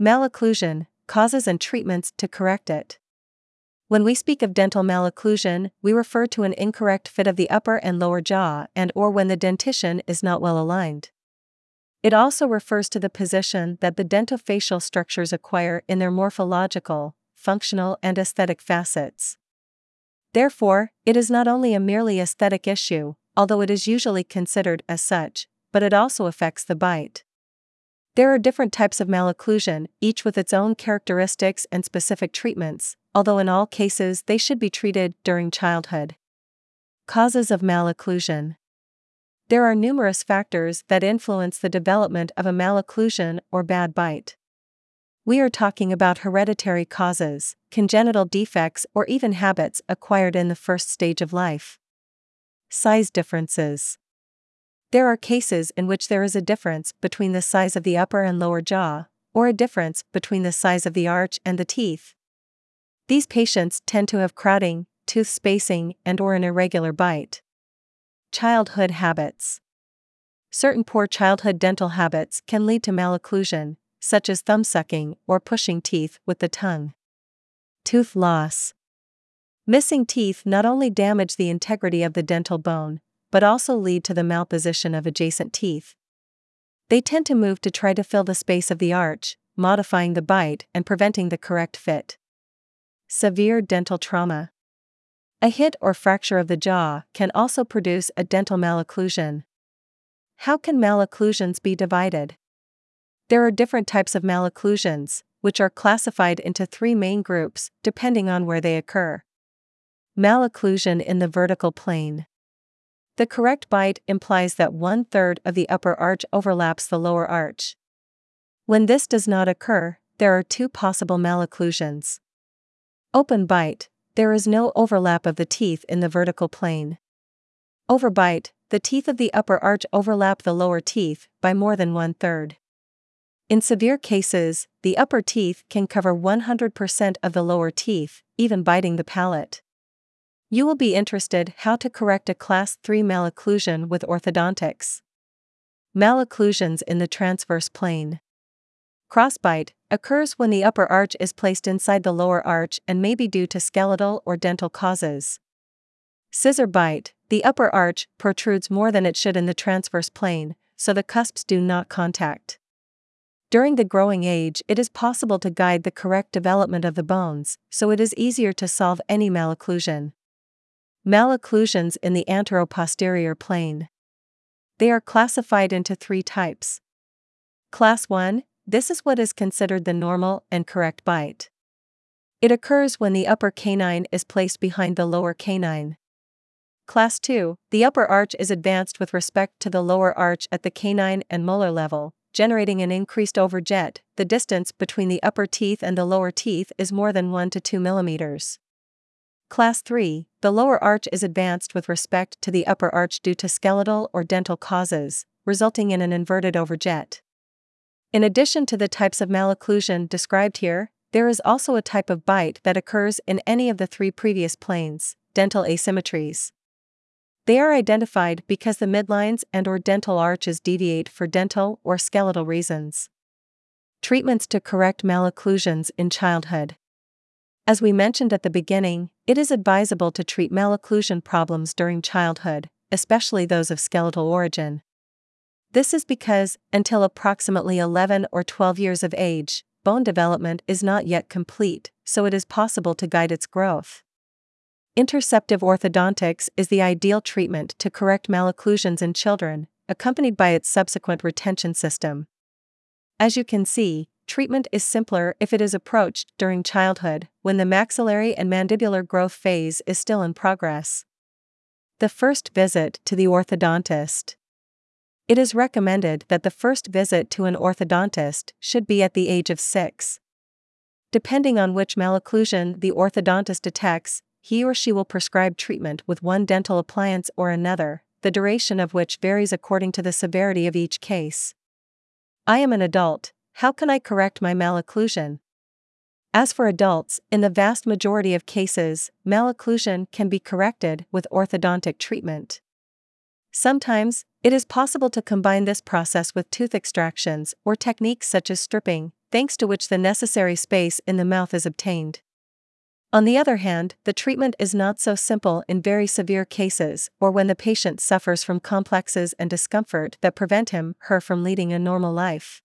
Malocclusion, causes and treatments to correct it. When we speak of dental malocclusion, we refer to an incorrect fit of the upper and lower jaw and or when the dentition is not well aligned. It also refers to the position that the dentofacial structures acquire in their morphological, functional, and aesthetic facets. Therefore, it is not only a merely aesthetic issue, although it is usually considered as such, but it also affects the bite. There are different types of malocclusion, each with its own characteristics and specific treatments, although in all cases they should be treated during childhood. Causes of malocclusion There are numerous factors that influence the development of a malocclusion or bad bite. We are talking about hereditary causes, congenital defects, or even habits acquired in the first stage of life. Size differences. There are cases in which there is a difference between the size of the upper and lower jaw, or a difference between the size of the arch and the teeth. These patients tend to have crowding, tooth spacing, and or an irregular bite. Childhood habits. Certain poor childhood dental habits can lead to malocclusion, such as thumb sucking or pushing teeth with the tongue. Tooth loss. Missing teeth not only damage the integrity of the dental bone, but also lead to the malposition of adjacent teeth. They tend to move to try to fill the space of the arch, modifying the bite and preventing the correct fit. Severe dental trauma. A hit or fracture of the jaw can also produce a dental malocclusion. How can malocclusions be divided? There are different types of malocclusions, which are classified into three main groups depending on where they occur. Malocclusion in the vertical plane. The correct bite implies that one third of the upper arch overlaps the lower arch. When this does not occur, there are two possible malocclusions. Open bite, there is no overlap of the teeth in the vertical plane. Overbite, the teeth of the upper arch overlap the lower teeth by more than one third. In severe cases, the upper teeth can cover 100% of the lower teeth, even biting the palate. You will be interested how to correct a class 3 malocclusion with orthodontics. Malocclusions in the transverse plane. Crossbite occurs when the upper arch is placed inside the lower arch and may be due to skeletal or dental causes. Scissor bite, the upper arch protrudes more than it should in the transverse plane, so the cusps do not contact. During the growing age, it is possible to guide the correct development of the bones, so it is easier to solve any malocclusion. Malocclusions in the anteroposterior plane. They are classified into three types. Class 1 This is what is considered the normal and correct bite. It occurs when the upper canine is placed behind the lower canine. Class 2 The upper arch is advanced with respect to the lower arch at the canine and molar level, generating an increased overjet. The distance between the upper teeth and the lower teeth is more than 1 to 2 millimeters. Class 3 The lower arch is advanced with respect to the upper arch due to skeletal or dental causes, resulting in an inverted overjet. In addition to the types of malocclusion described here, there is also a type of bite that occurs in any of the three previous planes, dental asymmetries. They are identified because the midlines and or dental arches deviate for dental or skeletal reasons. Treatments to correct malocclusions in childhood. As we mentioned at the beginning, it is advisable to treat malocclusion problems during childhood, especially those of skeletal origin. This is because, until approximately 11 or 12 years of age, bone development is not yet complete, so it is possible to guide its growth. Interceptive orthodontics is the ideal treatment to correct malocclusions in children, accompanied by its subsequent retention system. As you can see, treatment is simpler if it is approached during childhood, when the maxillary and mandibular growth phase is still in progress. The first visit to the orthodontist. It is recommended that the first visit to an orthodontist should be at the age of 6. Depending on which malocclusion the orthodontist detects, he or she will prescribe treatment with one dental appliance or another, the duration of which varies according to the severity of each case. I am an adult, how can I correct my malocclusion? As for adults, in the vast majority of cases, malocclusion can be corrected with orthodontic treatment. Sometimes, it is possible to combine this process with tooth extractions or techniques such as stripping, thanks to which the necessary space in the mouth is obtained. On the other hand, the treatment is not so simple in very severe cases or when the patient suffers from complexes and discomfort that prevent him, her from leading a normal life.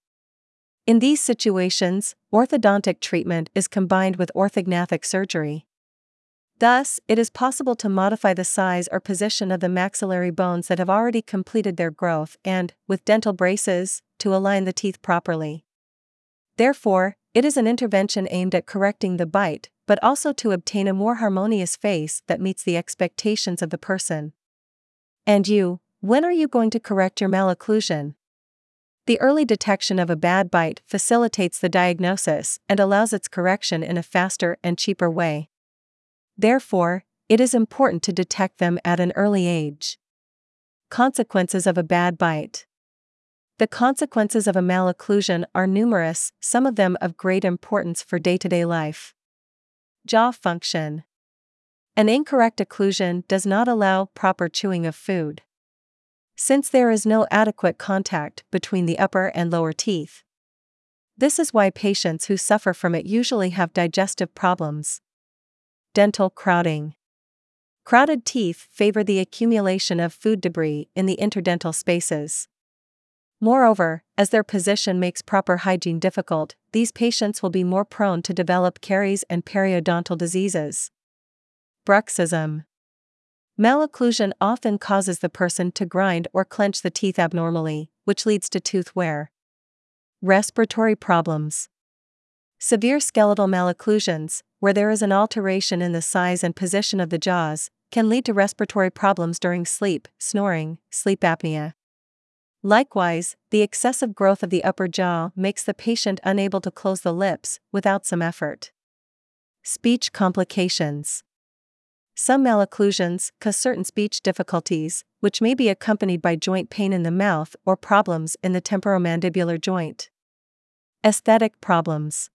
In these situations, orthodontic treatment is combined with orthognathic surgery. Thus, it is possible to modify the size or position of the maxillary bones that have already completed their growth and, with dental braces, to align the teeth properly. Therefore, it is an intervention aimed at correcting the bite, but also to obtain a more harmonious face that meets the expectations of the person. And you, when are you going to correct your malocclusion? The early detection of a bad bite facilitates the diagnosis and allows its correction in a faster and cheaper way. Therefore, it is important to detect them at an early age. Consequences of a bad bite. The consequences of a malocclusion are numerous, some of them of great importance for day to day life. Jaw function. An incorrect occlusion does not allow proper chewing of food since there is no adequate contact between the upper and lower teeth. This is why patients who suffer from it usually have digestive problems. Dental crowding. Crowded teeth favor the accumulation of food debris in the interdental spaces. Moreover, as their position makes proper hygiene difficult, these patients will be more prone to develop caries and periodontal diseases. Bruxism. Malocclusion often causes the person to grind or clench the teeth abnormally, which leads to tooth wear. Respiratory problems. Severe skeletal malocclusions, where there is an alteration in the size and position of the jaws, can lead to respiratory problems during sleep, snoring, sleep apnea. Likewise, the excessive growth of the upper jaw makes the patient unable to close the lips without some effort. Speech complications. Some malocclusions cause certain speech difficulties, which may be accompanied by joint pain in the mouth or problems in the temporomandibular joint. Aesthetic problems.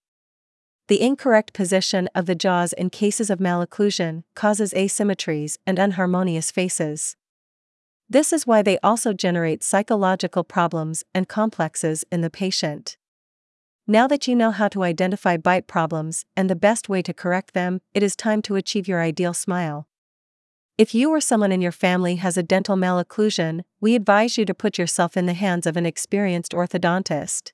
The incorrect position of the jaws in cases of malocclusion causes asymmetries and unharmonious faces. This is why they also generate psychological problems and complexes in the patient. Now that you know how to identify bite problems and the best way to correct them, it is time to achieve your ideal smile. If you or someone in your family has a dental malocclusion, we advise you to put yourself in the hands of an experienced orthodontist.